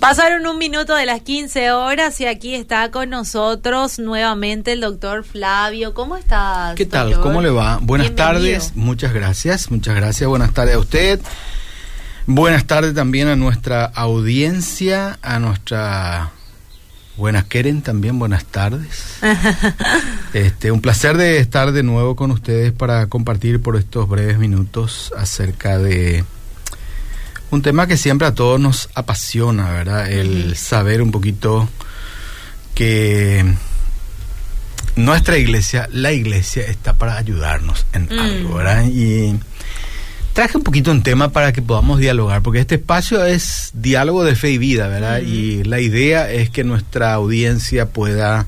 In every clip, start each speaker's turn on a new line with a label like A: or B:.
A: Pasaron un minuto de las 15 horas y aquí está con nosotros nuevamente el doctor Flavio. ¿Cómo estás?
B: ¿Qué tal? ¿Cómo le va? Buenas tardes, muchas gracias, muchas gracias. Buenas tardes a usted. Buenas tardes también a nuestra audiencia, a nuestra Buenas Keren también, buenas tardes. este, un placer de estar de nuevo con ustedes para compartir por estos breves minutos acerca de un tema que siempre a todos nos apasiona, ¿verdad? El saber un poquito que nuestra iglesia, la iglesia está para ayudarnos en mm. algo, ¿verdad? Y traje un poquito un tema para que podamos dialogar, porque este espacio es diálogo de fe y vida, ¿verdad? Y la idea es que nuestra audiencia pueda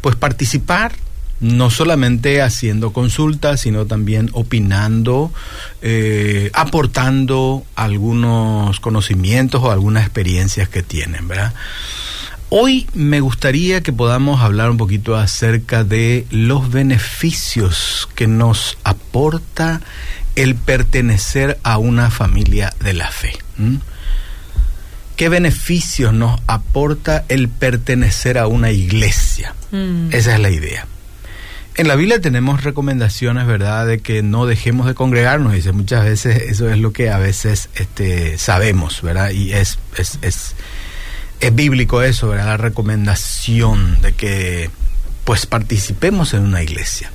B: pues participar no solamente haciendo consultas, sino también opinando, eh, aportando algunos conocimientos o algunas experiencias que tienen, ¿verdad? Hoy me gustaría que podamos hablar un poquito acerca de los beneficios que nos aporta el pertenecer a una familia de la fe. ¿Qué beneficios nos aporta el pertenecer a una iglesia? Mm. Esa es la idea. En la Biblia tenemos recomendaciones, ¿verdad?, de que no dejemos de congregarnos. Dice, muchas veces eso es lo que a veces este, sabemos, ¿verdad? Y es, es, es, es bíblico eso, ¿verdad? La recomendación de que pues participemos en una iglesia.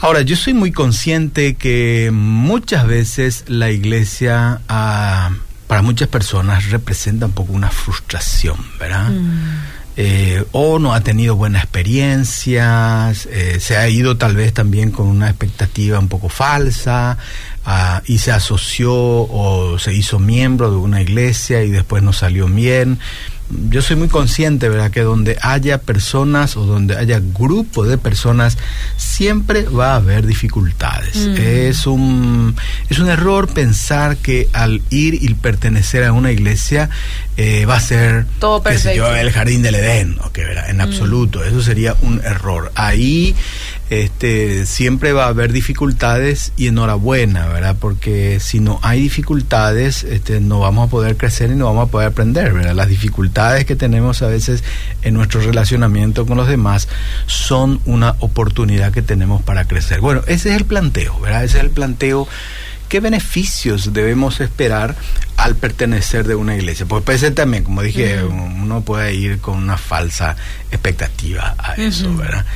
B: Ahora, yo soy muy consciente que muchas veces la iglesia ah, para muchas personas representa un poco una frustración, ¿verdad? Mm. Eh, o no ha tenido buenas experiencias, eh, se ha ido tal vez también con una expectativa un poco falsa ah, y se asoció o se hizo miembro de una iglesia y después no salió bien yo soy muy consciente, ¿verdad? Que donde haya personas o donde haya grupo de personas, siempre va a haber dificultades. Mm. Es, un, es un error pensar que al ir y pertenecer a una iglesia eh, va a ser
A: Todo perfecto.
B: el jardín del Edén, okay, ¿verdad? En mm. absoluto. Eso sería un error. Ahí este, siempre va a haber dificultades y enhorabuena, ¿verdad? Porque si no hay dificultades, este, no vamos a poder crecer y no vamos a poder aprender, ¿verdad? Las dificultades que tenemos a veces en nuestro relacionamiento con los demás son una oportunidad que tenemos para crecer. Bueno, ese es el planteo, ¿verdad? Ese es el planteo. ¿Qué beneficios debemos esperar al pertenecer de una iglesia? Porque puede ser también, como dije, uno puede ir con una falsa expectativa a eso, ¿verdad?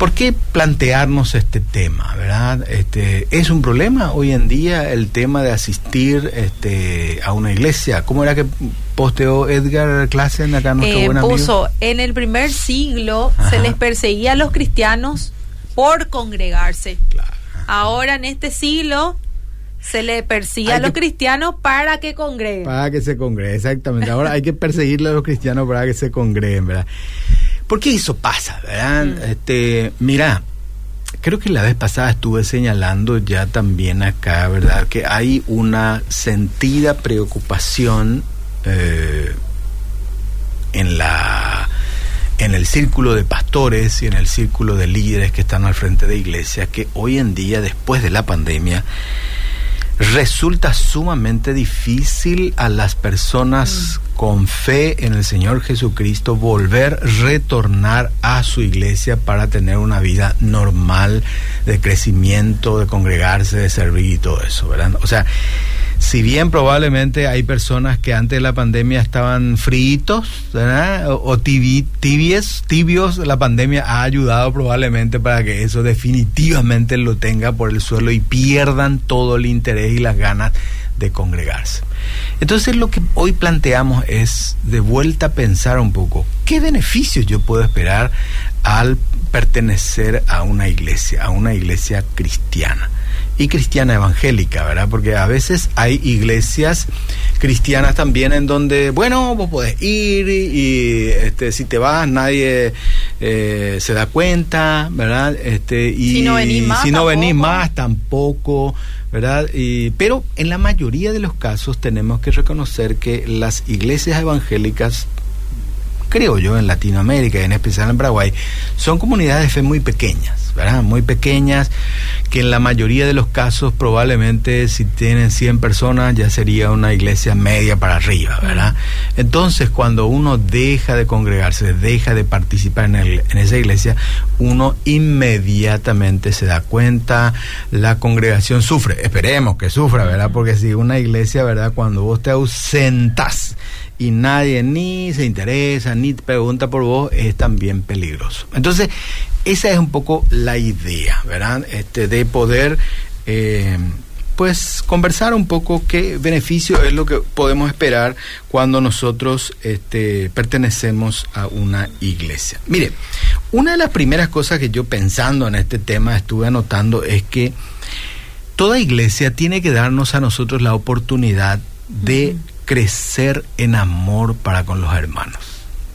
B: ¿Por qué plantearnos este tema, verdad? Este, ¿Es un problema hoy en día el tema de asistir este, a una iglesia? ¿Cómo era que posteó Edgar Klassen acá nuestro
A: eh,
B: buen
A: puso, en el primer siglo se les perseguía a los cristianos por congregarse. Ahora en este siglo se le persigue a los cristianos para que congreguen.
B: Para que se congreguen, exactamente. Ahora hay que perseguirle a los cristianos para que se congreguen, ¿verdad? Porque eso pasa, ¿verdad? Mm. Este, mira, creo que la vez pasada estuve señalando ya también acá, ¿verdad? Que hay una sentida preocupación eh, en la en el círculo de pastores y en el círculo de líderes que están al frente de iglesias que hoy en día, después de la pandemia, resulta sumamente difícil a las personas mm. Con fe en el Señor Jesucristo volver, retornar a su iglesia para tener una vida normal de crecimiento, de congregarse, de servir y todo eso, ¿verdad? O sea, si bien probablemente hay personas que antes de la pandemia estaban fritos o, tibios, tibios, la pandemia ha ayudado probablemente para que eso definitivamente lo tenga por el suelo y pierdan todo el interés y las ganas de congregarse. Entonces lo que hoy planteamos es de vuelta a pensar un poco, ¿qué beneficios yo puedo esperar al pertenecer a una iglesia, a una iglesia cristiana? y cristiana evangélica, ¿verdad? Porque a veces hay iglesias cristianas también en donde, bueno, vos podés ir y, este, si te vas nadie eh, se da cuenta, ¿verdad? Este, y
A: si no venís más,
B: si no venís más tampoco, ¿verdad? Y, pero en la mayoría de los casos tenemos que reconocer que las iglesias evangélicas creo yo, en Latinoamérica y en especial en Paraguay, son comunidades de fe muy pequeñas ¿verdad? Muy pequeñas, que en la mayoría de los casos probablemente si tienen 100 personas ya sería una iglesia media para arriba, ¿verdad? Entonces cuando uno deja de congregarse, deja de participar en, el, en esa iglesia, uno inmediatamente se da cuenta, la congregación sufre, esperemos que sufra, ¿verdad? Porque si una iglesia, ¿verdad? Cuando vos te ausentas y nadie ni se interesa ni te pregunta por vos, es también peligroso. Entonces, esa es un poco la idea, ¿verdad? Este, de poder, eh, pues, conversar un poco qué beneficio es lo que podemos esperar cuando nosotros este, pertenecemos a una iglesia. Mire, una de las primeras cosas que yo pensando en este tema estuve anotando es que toda iglesia tiene que darnos a nosotros la oportunidad de crecer en amor para con los hermanos.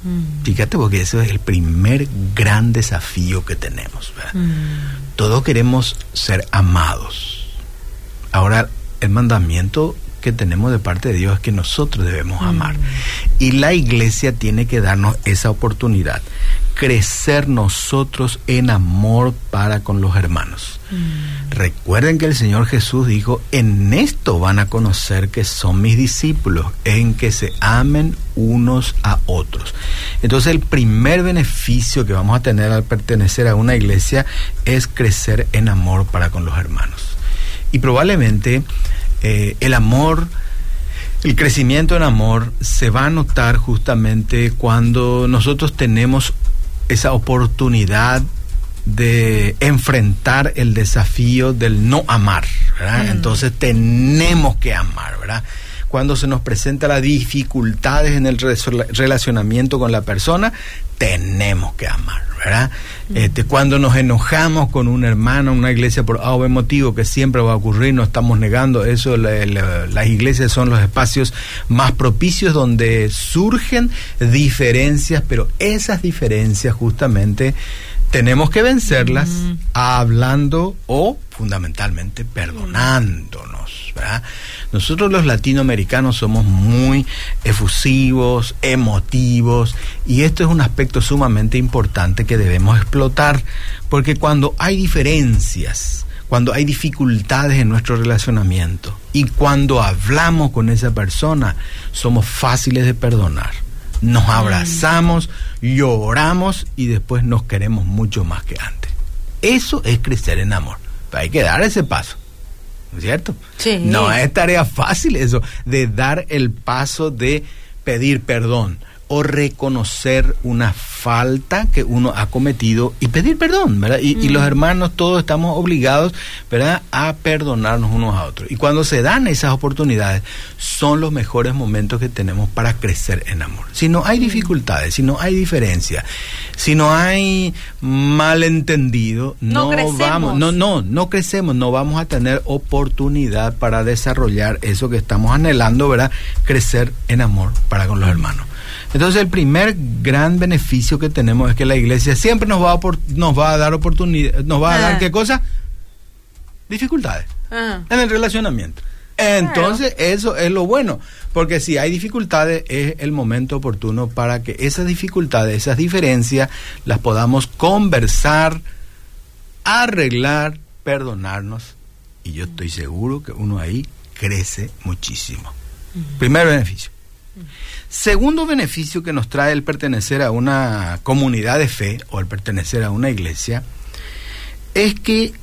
B: Mm. Fíjate porque eso es el primer gran desafío que tenemos. Mm. Todos queremos ser amados. Ahora, el mandamiento que tenemos de parte de Dios es que nosotros debemos mm. amar. Y la iglesia tiene que darnos esa oportunidad crecer nosotros en amor para con los hermanos. Mm. Recuerden que el Señor Jesús dijo, en esto van a conocer que son mis discípulos, en que se amen unos a otros. Entonces el primer beneficio que vamos a tener al pertenecer a una iglesia es crecer en amor para con los hermanos. Y probablemente eh, el amor el crecimiento en amor se va a notar justamente cuando nosotros tenemos esa oportunidad de enfrentar el desafío del no amar, ¿verdad? Mm. Entonces tenemos que amar, ¿verdad? Cuando se nos presenta las dificultades en el relacionamiento con la persona, tenemos que amar, ¿verdad? Este, cuando nos enojamos con un hermano en una iglesia por algún motivo que siempre va a ocurrir, no estamos negando eso, las iglesias son los espacios más propicios donde surgen diferencias, pero esas diferencias justamente tenemos que vencerlas mm. hablando o fundamentalmente perdonándonos. ¿Verdad? Nosotros los latinoamericanos somos muy efusivos, emotivos, y esto es un aspecto sumamente importante que debemos explotar, porque cuando hay diferencias, cuando hay dificultades en nuestro relacionamiento y cuando hablamos con esa persona, somos fáciles de perdonar. Nos mm. abrazamos, lloramos y después nos queremos mucho más que antes. Eso es crecer en amor. hay que dar ese paso. ¿No es cierto? Sí. No es tarea fácil eso, de dar el paso de pedir perdón o reconocer una falta que uno ha cometido y pedir perdón, ¿verdad? Y, los mm. hermanos todos estamos obligados, ¿verdad?, a perdonarnos unos a otros. Y cuando se dan esas oportunidades, son los mejores momentos que tenemos para crecer en amor. Si no hay mm. dificultades, si no hay diferencia, si no hay malentendido, no, no vamos, no, no, no crecemos, no vamos a tener oportunidad para desarrollar eso que estamos anhelando, ¿verdad? Crecer en amor para con los hermanos. Entonces el primer gran beneficio que tenemos es que la iglesia siempre nos va a, nos va a dar oportunidad, nos va a dar ah. qué cosa? Dificultades ah. en el relacionamiento. Entonces eso es lo bueno, porque si hay dificultades es el momento oportuno para que esas dificultades, esas diferencias, las podamos conversar, arreglar, perdonarnos. Y yo estoy seguro que uno ahí crece muchísimo. Primer beneficio. Segundo beneficio que nos trae el pertenecer a una comunidad de fe o el pertenecer a una iglesia es que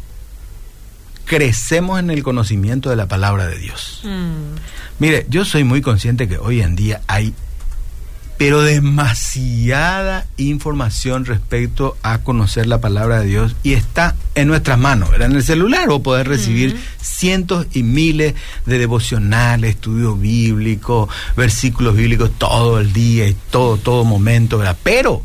B: crecemos en el conocimiento de la palabra de Dios. Mm. Mire, yo soy muy consciente que hoy en día hay pero demasiada información respecto a conocer la palabra de Dios y está en nuestras manos, en el celular o poder recibir cientos y miles de devocionales, estudios bíblicos, versículos bíblicos todo el día y todo, todo momento, ¿verdad? Pero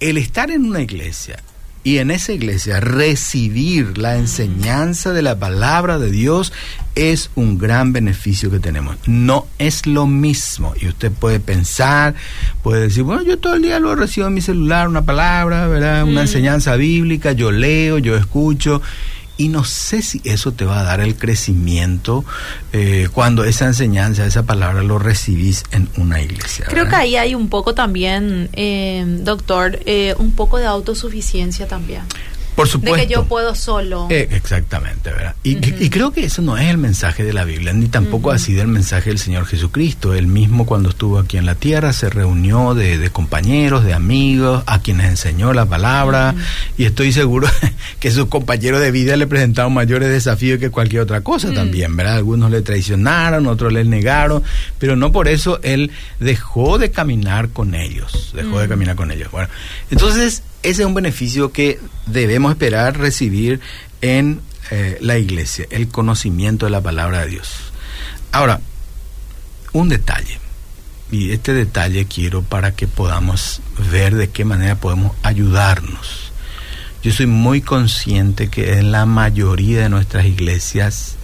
B: el estar en una iglesia y en esa iglesia recibir la enseñanza de la palabra de Dios es un gran beneficio que tenemos. No es lo mismo. Y usted puede pensar, puede decir, bueno, yo todo el día lo recibo en mi celular, una palabra, ¿verdad? Una mm. enseñanza bíblica, yo leo, yo escucho y no sé si eso te va a dar el crecimiento eh, cuando esa enseñanza, esa palabra lo recibís en una iglesia.
A: Creo que ahí hay un poco también, eh, doctor, eh, un poco de autosuficiencia también.
B: Por supuesto.
A: De que yo puedo solo.
B: Eh, exactamente, ¿verdad? Y, creo que eso no es el mensaje de la Biblia, ni tampoco ha sido el mensaje del Señor Jesucristo. Él mismo cuando estuvo aquí en la tierra se reunió de, compañeros, de amigos, a quienes enseñó la palabra, y estoy seguro que sus compañeros de vida le presentaron mayores desafíos que cualquier otra cosa también, ¿verdad? Algunos le traicionaron, otros le negaron, pero no por eso él dejó de caminar con ellos, dejó de caminar con ellos. Bueno, entonces ese es un beneficio que debemos esperar recibir en eh, la iglesia, el conocimiento de la palabra de Dios. Ahora, un detalle, y este detalle quiero para que podamos ver de qué manera podemos ayudarnos. Yo soy muy consciente que en la mayoría de nuestras iglesias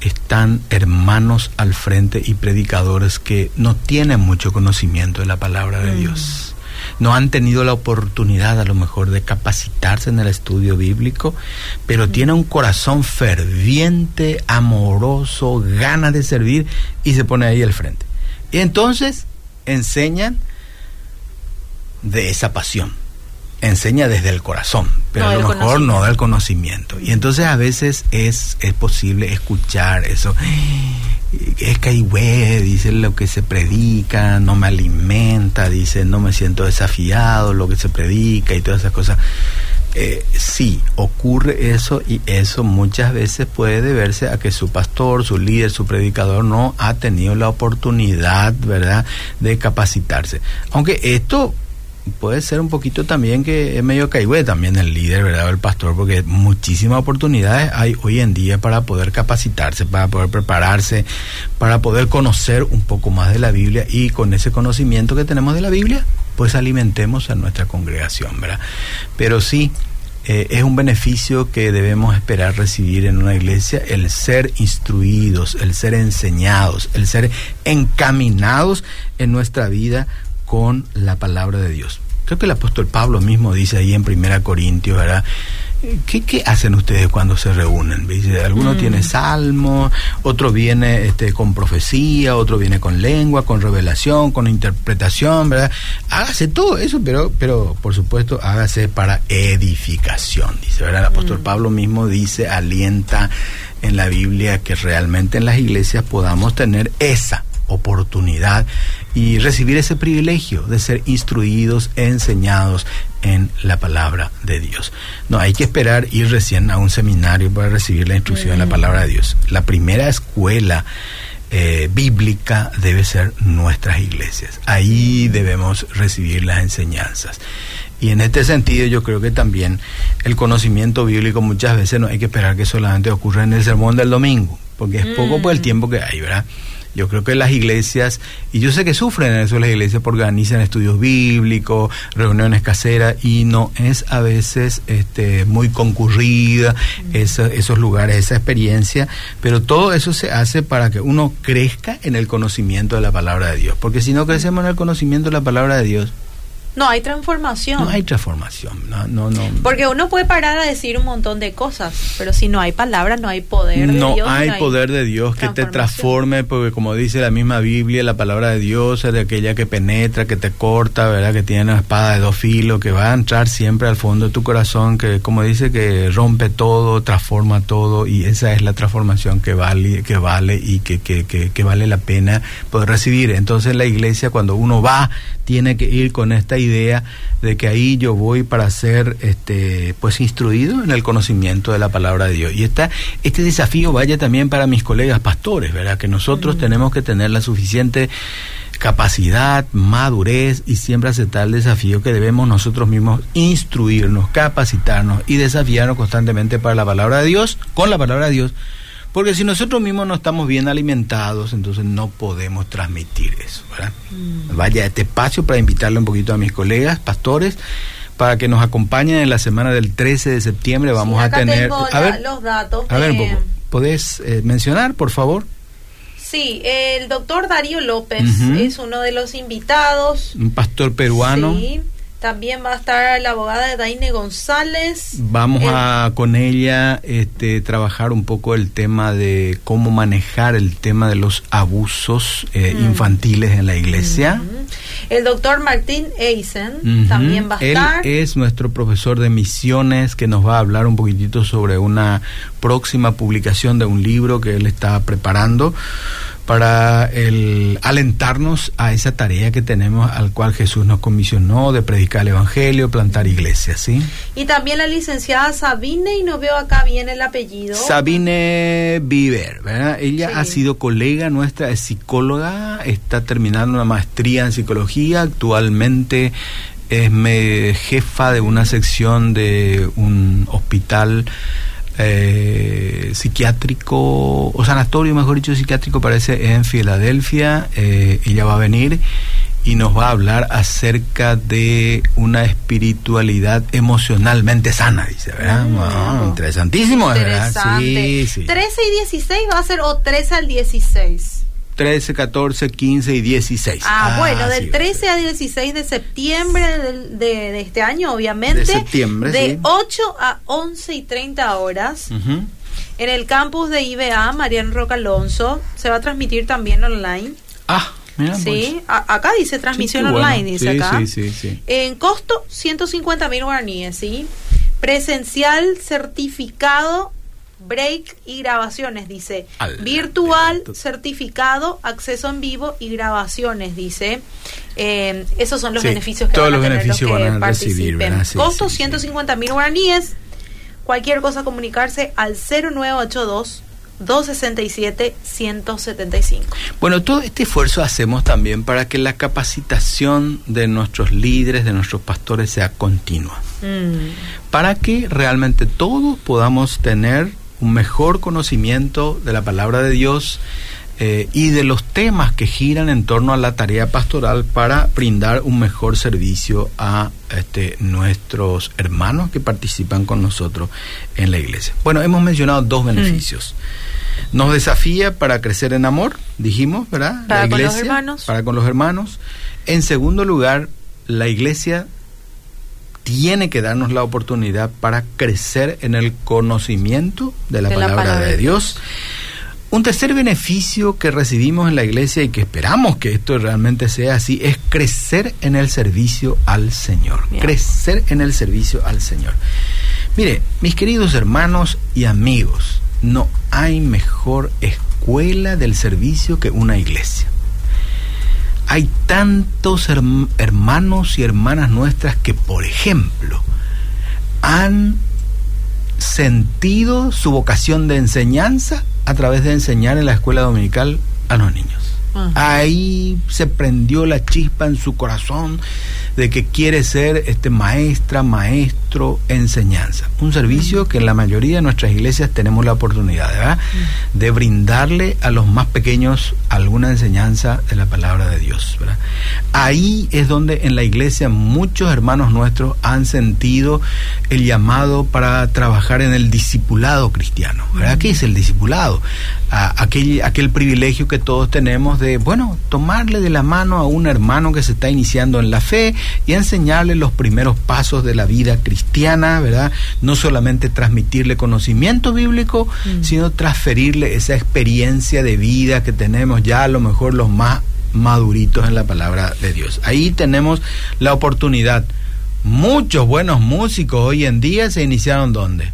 B: están hermanos al frente y predicadores que no tienen mucho conocimiento de la palabra de mm. Dios no han tenido la oportunidad a lo mejor de capacitarse en el estudio bíblico, pero tiene un corazón ferviente, amoroso, ganas de servir y se pone ahí al frente. Y entonces enseñan de esa pasión. Enseña desde el corazón, pero a lo mejor no del conocimiento. Y entonces a veces es, es posible escuchar eso es güey, dice lo que se predica, no me alimenta, dice no me siento desafiado, lo que se predica y todas esas cosas. Eh, sí, ocurre eso y eso muchas veces puede deberse a que su pastor, su líder, su predicador no ha tenido la oportunidad, ¿verdad?, de capacitarse. Aunque esto puede ser un poquito también que es medio caigüe también el líder, ¿verdad? El pastor, porque muchísimas oportunidades hay hoy en día para poder capacitarse, para poder prepararse, para poder conocer un poco más de la Biblia y con ese conocimiento que tenemos de la Biblia, pues alimentemos a nuestra congregación, ¿verdad? Pero sí, eh, es un beneficio que debemos esperar recibir en una iglesia, el ser instruidos, el ser enseñados, el ser encaminados en nuestra vida con la palabra de Dios. Creo que el apóstol Pablo mismo dice ahí en Primera Corintios, ¿verdad? ¿Qué, ¿Qué, hacen ustedes cuando se reúnen? Dice, alguno mm. tiene salmo, otro viene este, con profecía, otro viene con lengua, con revelación, con interpretación, ¿verdad? Hágase todo eso, pero, pero por supuesto hágase para edificación, dice, ¿verdad? El apóstol mm. Pablo mismo dice, alienta en la Biblia que realmente en las iglesias podamos tener esa oportunidad y recibir ese privilegio de ser instruidos, enseñados en la palabra de Dios. No, hay que esperar ir recién a un seminario para recibir la instrucción en la palabra de Dios. La primera escuela eh, bíblica debe ser nuestras iglesias. Ahí debemos recibir las enseñanzas. Y en este sentido yo creo que también el conocimiento bíblico muchas veces no hay que esperar que solamente ocurra en el sermón del domingo, porque es poco por el mm. tiempo que hay, ¿verdad? Yo creo que las iglesias, y yo sé que sufren en eso las iglesias porque organizan estudios bíblicos, reuniones caseras, y no es a veces este, muy concurrida esos lugares, esa experiencia, pero todo eso se hace para que uno crezca en el conocimiento de la palabra de Dios, porque si no crecemos en el conocimiento de la palabra de Dios,
A: no hay transformación.
B: No hay transformación. No, no, no.
A: Porque uno puede parar a decir un montón de cosas, pero si no hay palabra, no hay poder de
B: Dios.
A: no
B: hay poder de Dios que te transforme, porque como dice la misma Biblia, la palabra de Dios es de aquella que penetra, que te corta, ¿verdad? Que tiene una espada de dos filos, que va a entrar siempre al fondo de tu corazón, que como dice, que rompe todo, transforma todo, y esa es la transformación que vale, que vale y que, que, que, que vale la pena poder recibir. Entonces la iglesia, cuando uno va, tiene que ir con esta idea de que ahí yo voy para ser este pues instruido en el conocimiento de la palabra de Dios. Y está este desafío vaya también para mis colegas pastores, ¿verdad? Que nosotros tenemos que tener la suficiente capacidad, madurez y siempre aceptar el desafío que debemos nosotros mismos instruirnos, capacitarnos y desafiarnos constantemente para la palabra de Dios, con la palabra de Dios porque si nosotros mismos no estamos bien alimentados, entonces no podemos transmitir eso. ¿verdad? Mm. Vaya a este espacio para invitarle un poquito a mis colegas, pastores, para que nos acompañen en la semana del 13 de septiembre. Vamos a tener...
A: a ver, los datos.
B: A ver, ¿podés eh, mencionar, por favor?
A: Sí, el doctor Darío López es uno de los invitados.
B: Un pastor peruano.
A: Sí. También va a estar la abogada Daine González.
B: Vamos a con ella este, trabajar un poco el tema de cómo manejar el tema de los abusos eh, infantiles en la iglesia.
A: El doctor Martín Eisen también va a estar.
B: Él es nuestro profesor de misiones que nos va a hablar un poquitito sobre una próxima publicación de un libro que él está preparando para el alentarnos a esa tarea que tenemos al cual Jesús nos comisionó de predicar el evangelio, plantar iglesias, ¿sí?
A: Y también la licenciada Sabine y no veo acá bien el apellido.
B: Sabine Viver, ¿verdad? Ella ha sido colega nuestra, es psicóloga, está terminando una maestría en psicología, actualmente es jefa de una sección de un hospital eh, psiquiátrico o sanatorio, mejor dicho, psiquiátrico, parece en Filadelfia. Eh, ella va a venir y nos va a hablar acerca de una espiritualidad emocionalmente sana, dice, ¿verdad? Mm. interesantísimo, ¿verdad?
A: Sí, sí. 13 y 16 va a ser o 13 al 16.
B: 13, 14, 15 y 16.
A: Ah, ah bueno, del 13 al 16 de septiembre de, de, este año, obviamente. De
B: septiembre,
A: De 8 a 11 y 30 horas. En el campus de IBA, Mariano Roca Alonso, se va a transmitir también online.
B: Ah, mira.
A: Sí, pues. acá dice transmisión online, dice
B: sí,
A: acá.
B: Sí, sí, sí.
A: En costo, 150 mil guaraníes, ¿sí? Presencial certificado break y grabaciones, dice. Virtual, certificado, acceso en vivo y grabaciones, dice. Eh, esos son los beneficios que
B: todos
A: van
B: a
A: los
B: tener beneficios
A: los
B: que van a recibir.
A: Costo 150 mil guaraníes. Cualquier cosa comunicarse al 0982 267-175.
B: Bueno, todo este esfuerzo hacemos también para que la capacitación de nuestros líderes, de nuestros pastores, sea continua. Mm. Para que realmente todos podamos tener un mejor conocimiento de la palabra de Dios eh, y de los temas que giran en torno a la tarea pastoral para brindar un mejor servicio a este, nuestros hermanos que participan con nosotros en la iglesia. Bueno, hemos mencionado dos mm. beneficios. Nos desafía para crecer en amor, dijimos, ¿verdad?
A: Para con los hermanos.
B: Para con los hermanos. En segundo lugar, la iglesia tiene que darnos la oportunidad para crecer en el conocimiento de la, palabra, de Dios. Un tercer beneficio que recibimos en la iglesia y que esperamos que esto realmente sea así es crecer en el servicio al Señor. Crecer en el servicio al Señor. Mire, mis queridos hermanos y amigos, no hay mejor escuela del servicio que una iglesia hay tantos hermanos y hermanas nuestras que, por ejemplo, han sentido su vocación de enseñanza a través de enseñar en la escuela dominical a los niños. Ah. Ahí se prendió la chispa en su corazón de que quiere ser este maestra, maestro, enseñanza. Un servicio que en la mayoría de nuestras iglesias tenemos la oportunidad ¿verdad? de brindarle a los más pequeños alguna enseñanza de la palabra de Dios. ¿verdad? Ahí es donde en la iglesia muchos hermanos nuestros han sentido el llamado para trabajar en el discipulado cristiano. ¿verdad? ¿Qué es el discipulado? aquel, aquel privilegio que todos tenemos de, bueno, tomarle de la mano a un hermano que se está iniciando en la fe y enseñarle los primeros pasos de la vida cristiana, ¿verdad? No solamente transmitirle conocimiento bíblico, mm. sino transferirle esa experiencia de vida que tenemos ya a lo mejor los más maduritos en la palabra de Dios. Ahí tenemos la oportunidad. Muchos buenos músicos hoy en día se iniciaron ¿dónde?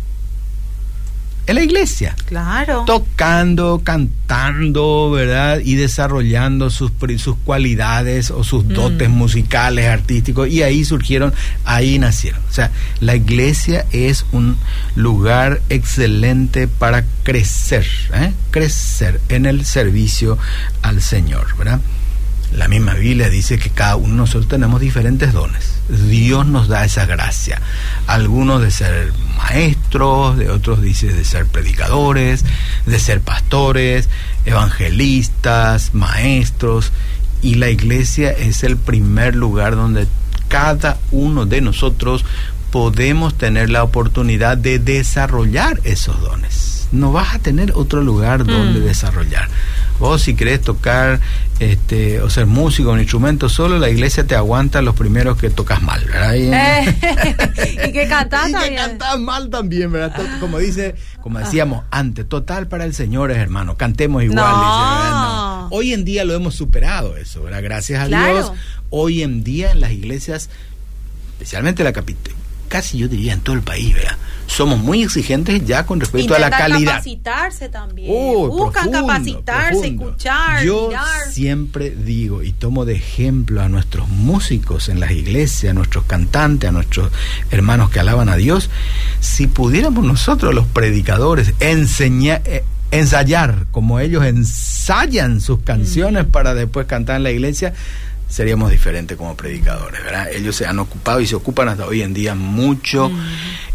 B: En la iglesia.
A: Claro.
B: Tocando, cantando, ¿verdad? Y desarrollando sus, sus cualidades o sus mm. dotes musicales, artísticos. Y ahí surgieron, ahí nacieron. O sea, la iglesia es un lugar excelente para crecer, ¿eh? crecer en el servicio al Señor, ¿verdad? La misma Biblia dice que cada uno de nosotros tenemos diferentes dones. Dios nos da esa gracia. Algunos de ser maestros, de otros dice de ser predicadores, de ser pastores, evangelistas, maestros. Y la iglesia es el primer lugar donde cada uno de nosotros podemos tener la oportunidad de desarrollar esos dones. No vas a tener otro lugar donde mm. desarrollar. Vos si querés tocar este, o ser músico, un instrumento solo, la iglesia te aguanta los primeros que tocas mal, ¿verdad? Y,
A: eh, que cantás
B: y que cantás mal también, ¿verdad? Como dice, como decíamos antes, total para el Señor es hermano, cantemos igual,
A: no.
B: hoy en día lo hemos superado eso, ¿verdad? Gracias a Dios. Hoy en día en las iglesias, especialmente la capital, casi yo diría en todo el país, ¿verdad? Somos muy exigentes ya con respecto a la calidad.
A: capacitarse también. Buscan capacitarse, escuchar,
B: Yo siempre digo y tomo de ejemplo a nuestros músicos en las iglesias, a nuestros cantantes, a nuestros hermanos que alaban a Dios, si pudiéramos nosotros los predicadores enseñar eh, ensayar como ellos ensayan sus canciones mm. para después cantar en la iglesia, seríamos diferentes como predicadores, ¿verdad? Ellos se han ocupado y se ocupan hasta hoy en día mucho, mm.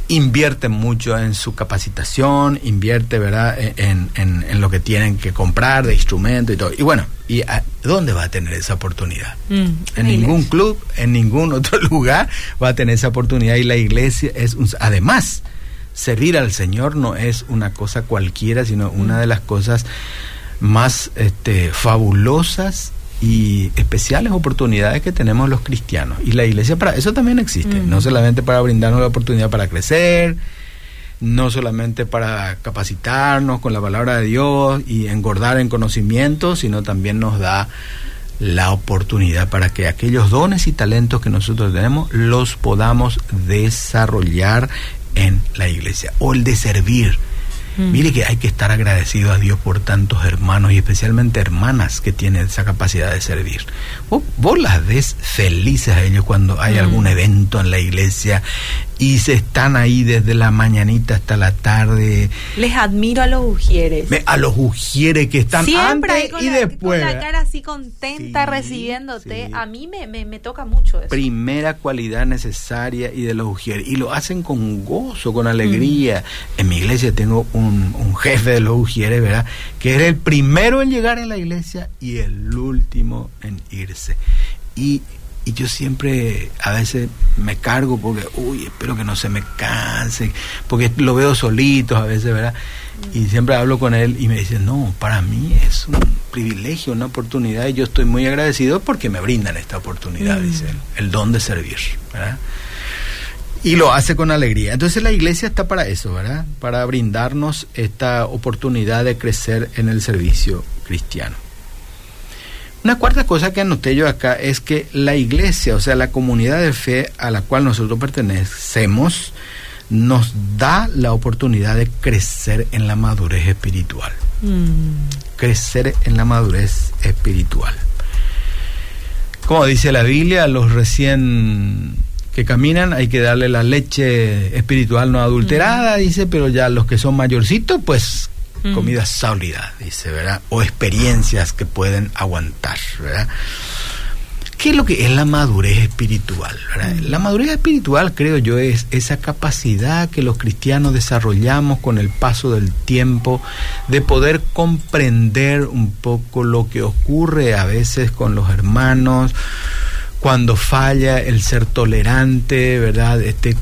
B: invierten mucho en su capacitación, invierte, ¿verdad?, en, en, lo que tienen que comprar de instrumentos y todo. Y bueno, ¿y dónde va a tener esa oportunidad? Mm. en ningún club, en ningún otro lugar va a tener esa oportunidad y la iglesia es un... Además, servir al Señor no es una cosa cualquiera, sino una de las cosas más este, fabulosas y especiales oportunidades que tenemos los cristianos. Y la iglesia para eso también existe, no solamente para brindarnos la oportunidad para crecer, no solamente para capacitarnos con la palabra de Dios y engordar en conocimiento, sino también nos da la oportunidad para que aquellos dones y talentos que nosotros tenemos los podamos desarrollar en la iglesia o el de servir. Mm. Mire que hay que estar agradecido a Dios por tantos hermanos y especialmente hermanas que tienen esa capacidad de servir. Vos, las ves felices a ellos cuando hay mm. algún evento en la iglesia y se están ahí desde la mañanita hasta la tarde.
A: Les admiro a los ujieres.
B: a los ujieres que están antes y después.
A: Con la cara así contenta recibiéndote. A mí me, me, toca mucho eso.
B: Primera cualidad necesaria y de los ujieres. Y lo hacen con gozo, con alegría. Mm. En mi iglesia tengo un, un, jefe de los ujieres, ¿verdad? Que es el primero en llegar en la iglesia y el último en irse. Y y yo siempre a veces me cargo porque, uy, espero que no se me canse, porque lo veo solito a veces, ¿verdad? Y siempre hablo con él y me dice, no, para mí es un privilegio, una oportunidad y yo estoy muy agradecido porque me brindan esta oportunidad, dice él, el don de servir, ¿verdad? Y lo hace con alegría. Entonces la iglesia está para eso, ¿verdad? Para brindarnos esta oportunidad de crecer en el servicio cristiano. Una cuarta cosa que anoté yo acá es que la iglesia, o sea, la comunidad de fe a la cual nosotros pertenecemos, nos da la oportunidad de crecer en la madurez espiritual. Mm. Crecer en la madurez espiritual. Como dice la Biblia, los recién que caminan hay que darle la leche espiritual no adulterada, mm. dice, pero ya los que son mayorcitos, pues Mm. comida sólida, dice, ¿verdad? O experiencias que pueden aguantar, ¿verdad? ¿Qué es lo que es la madurez espiritual? Mm. La madurez espiritual, creo yo, es esa capacidad que los cristianos desarrollamos con el paso del tiempo de poder comprender un poco lo que ocurre a veces con los hermanos, cuando falla, el ser tolerante, ¿verdad? Este,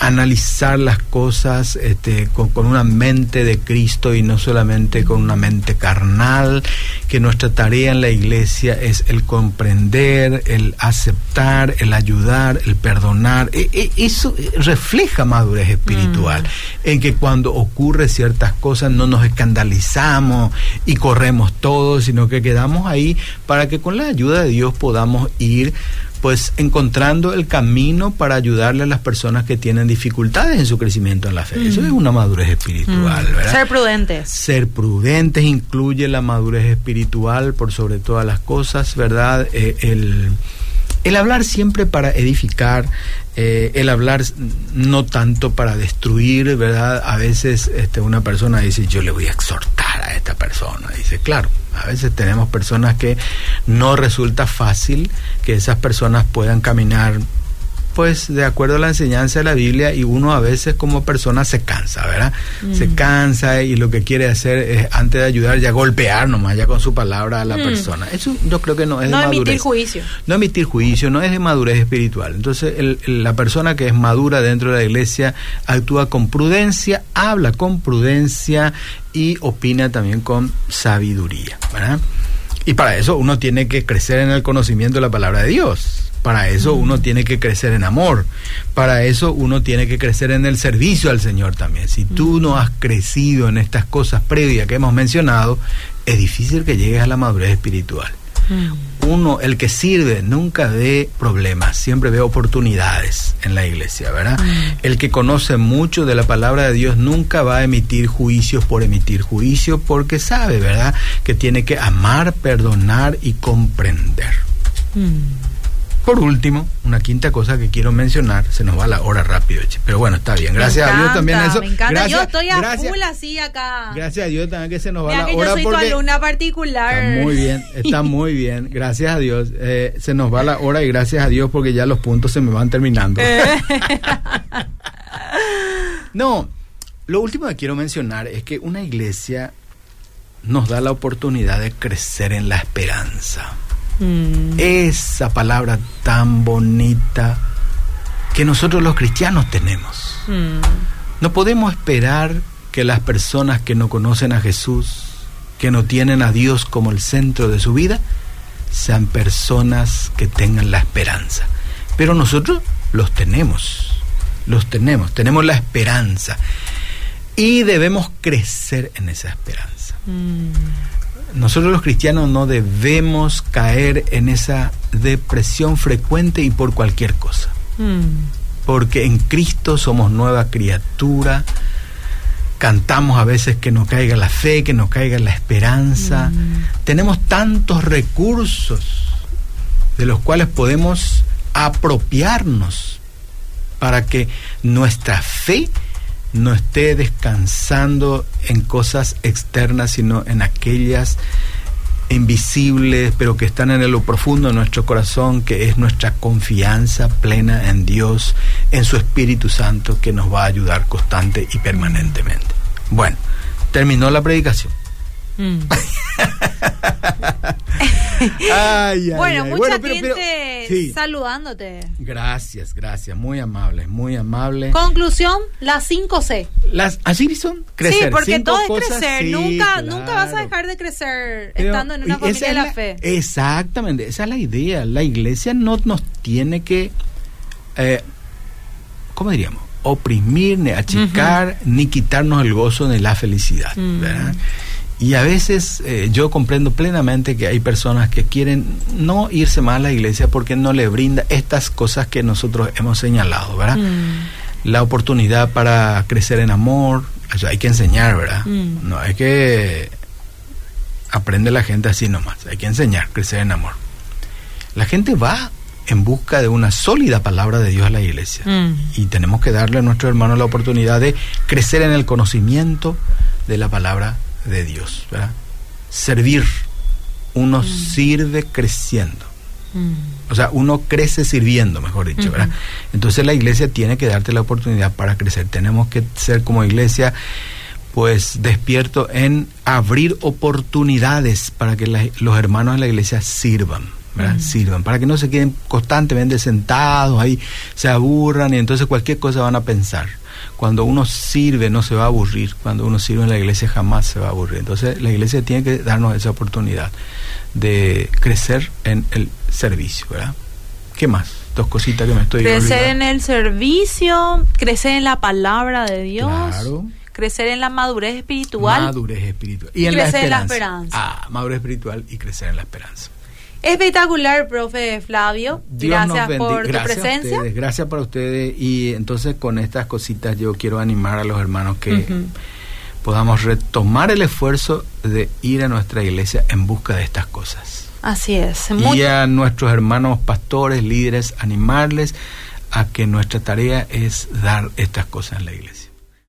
B: analizar las cosas este, con, una mente de Cristo y no solamente con una mente carnal, que nuestra tarea en la iglesia es el comprender, el aceptar, el ayudar, el perdonar. E, e, eso refleja madurez espiritual, mm. en que cuando ocurre ciertas cosas no nos escandalizamos y corremos todos, sino que quedamos ahí para que con la ayuda de Dios podamos ir pues encontrando el camino para ayudarle a las personas que tienen dificultades en su crecimiento en la fe. Eso es una madurez espiritual, mm. ¿verdad?
A: Ser prudentes.
B: Ser prudentes incluye la madurez espiritual por sobre todas las cosas, ¿verdad? Eh, el, el hablar siempre para edificar, eh, el hablar no tanto para destruir, ¿verdad? A veces este, una persona dice, yo le voy a exhortar a esta persona. Dice, claro, a veces tenemos personas que no resulta fácil que esas personas puedan caminar pues de acuerdo a la enseñanza de la Biblia y uno a veces como persona se cansa, ¿verdad? Se mm. cansa y lo que quiere hacer es antes de ayudar ya golpear nomás ya con su palabra a la mm. persona. Eso yo creo que no es
A: no
B: de madurez.
A: emitir juicio.
B: No emitir juicio, no es de madurez espiritual. Entonces la persona que es madura dentro de la iglesia actúa con prudencia, habla con prudencia y opina también con sabiduría, ¿verdad? Y para eso uno tiene que crecer en el conocimiento de la palabra de Dios. Para eso uno tiene que crecer en amor. Para eso uno tiene que crecer en el servicio al Señor también. Si tú no has crecido en estas cosas previas que hemos mencionado, es difícil que llegues a la madurez espiritual. Mm. Uno, el que sirve, nunca ve problemas, siempre ve oportunidades en la iglesia, ¿verdad? Mm. El que conoce mucho de la palabra de Dios nunca va a emitir juicios por emitir juicios porque sabe, ¿verdad? Que tiene que amar, perdonar y comprender. Mm. Por último, una quinta cosa que quiero mencionar, se nos va la hora rápido, pero bueno, está bien. Gracias a Dios también eso.
A: Me encanta, yo estoy a full así acá.
B: Gracias a Dios también que se nos va la hora.
A: Yo soy tu alumna particular.
B: Está muy bien, está muy bien. Gracias a Dios. Eh, se nos va la hora y gracias a Dios porque ya los puntos se me van terminando. no, lo último que quiero mencionar es que una iglesia nos da la oportunidad de crecer en la esperanza. Mm. Esa palabra tan bonita que nosotros los cristianos tenemos. Mm. No podemos esperar que las personas que no conocen a Jesús, que no tienen a Dios como el centro de su vida, sean personas que tengan la esperanza. Pero nosotros los tenemos, los tenemos, tenemos la esperanza y debemos crecer en esa esperanza. Mm nosotros los cristianos no debemos caer en esa depresión frecuente y por cualquier cosa. Mm. Porque en Cristo somos nueva criatura. Cantamos a veces que nos caiga la fe, que nos caiga la esperanza. Mm. Tenemos tantos recursos de los cuales podemos apropiarnos para que nuestra fe no esté descansando en cosas externas, sino en aquellas invisibles, pero que están en lo profundo de nuestro corazón, que es nuestra confianza plena en Dios, en su Espíritu Santo, que nos va a ayudar constante y permanentemente. Bueno, terminó la predicación. Mm.
A: bueno, mucha gente saludándote.
B: Gracias, gracias, muy amable, muy amable.
A: Conclusión, las 5C.
B: Las así son crecer.
A: Sí, porque todo es crecer, nunca nunca vas a dejar de crecer estando en una familia de la, fe.
B: Exactamente, esa es la idea. La iglesia no nos tiene que eh, ¿cómo diríamos? oprimir, ni achicar, ni quitarnos el gozo ni la felicidad, mm. ¿verdad? Y a veces eh, yo comprendo plenamente que hay personas que quieren no irse más a la iglesia porque no le brinda estas cosas que nosotros hemos señalado, ¿verdad? Mm. La oportunidad para crecer en amor, eso hay que enseñar, ¿verdad? Mm. No hay que aprende la gente así nomás, hay que enseñar, crecer en amor. La gente va en busca de una sólida palabra de Dios a la iglesia mm. y tenemos que darle a nuestros hermanos la oportunidad de crecer en el conocimiento de la palabra de Dios, ¿verdad? Servir. Uno mm. sirve creciendo. Mm. O sea, uno crece sirviendo, mejor dicho, ¿verdad? Entonces la iglesia tiene que darte la oportunidad para crecer. Tenemos que ser como iglesia, pues despierto en abrir oportunidades para que los hermanos de la iglesia sirvan. ¿verdad? Sirvan, para que no se queden constantemente sentados ahí, se aburran y entonces cualquier cosa van a pensar cuando uno sirve no se va a aburrir, cuando uno sirve en la iglesia jamás se va a aburrir. Entonces la iglesia tiene que darnos esa oportunidad de crecer en el servicio, ¿verdad? ¿Qué más? Dos cositas que me estoy
A: Crecer en el servicio, crecer en la palabra de Dios. Crecer en la madurez espiritual.
B: Madurez espiritual. Y, en crecer en la esperanza. Ah, madurez espiritual y crecer en la esperanza.
A: Espectacular, profe Flavio. gracias por tu presencia.
B: gracias para ustedes. Y entonces con estas cositas yo quiero animar a los hermanos que podamos retomar el esfuerzo de ir a nuestra iglesia en busca de estas cosas.
A: Así es.
B: Y a nuestros hermanos pastores, líderes, animarles a que nuestra tarea es dar estas cosas en la iglesia.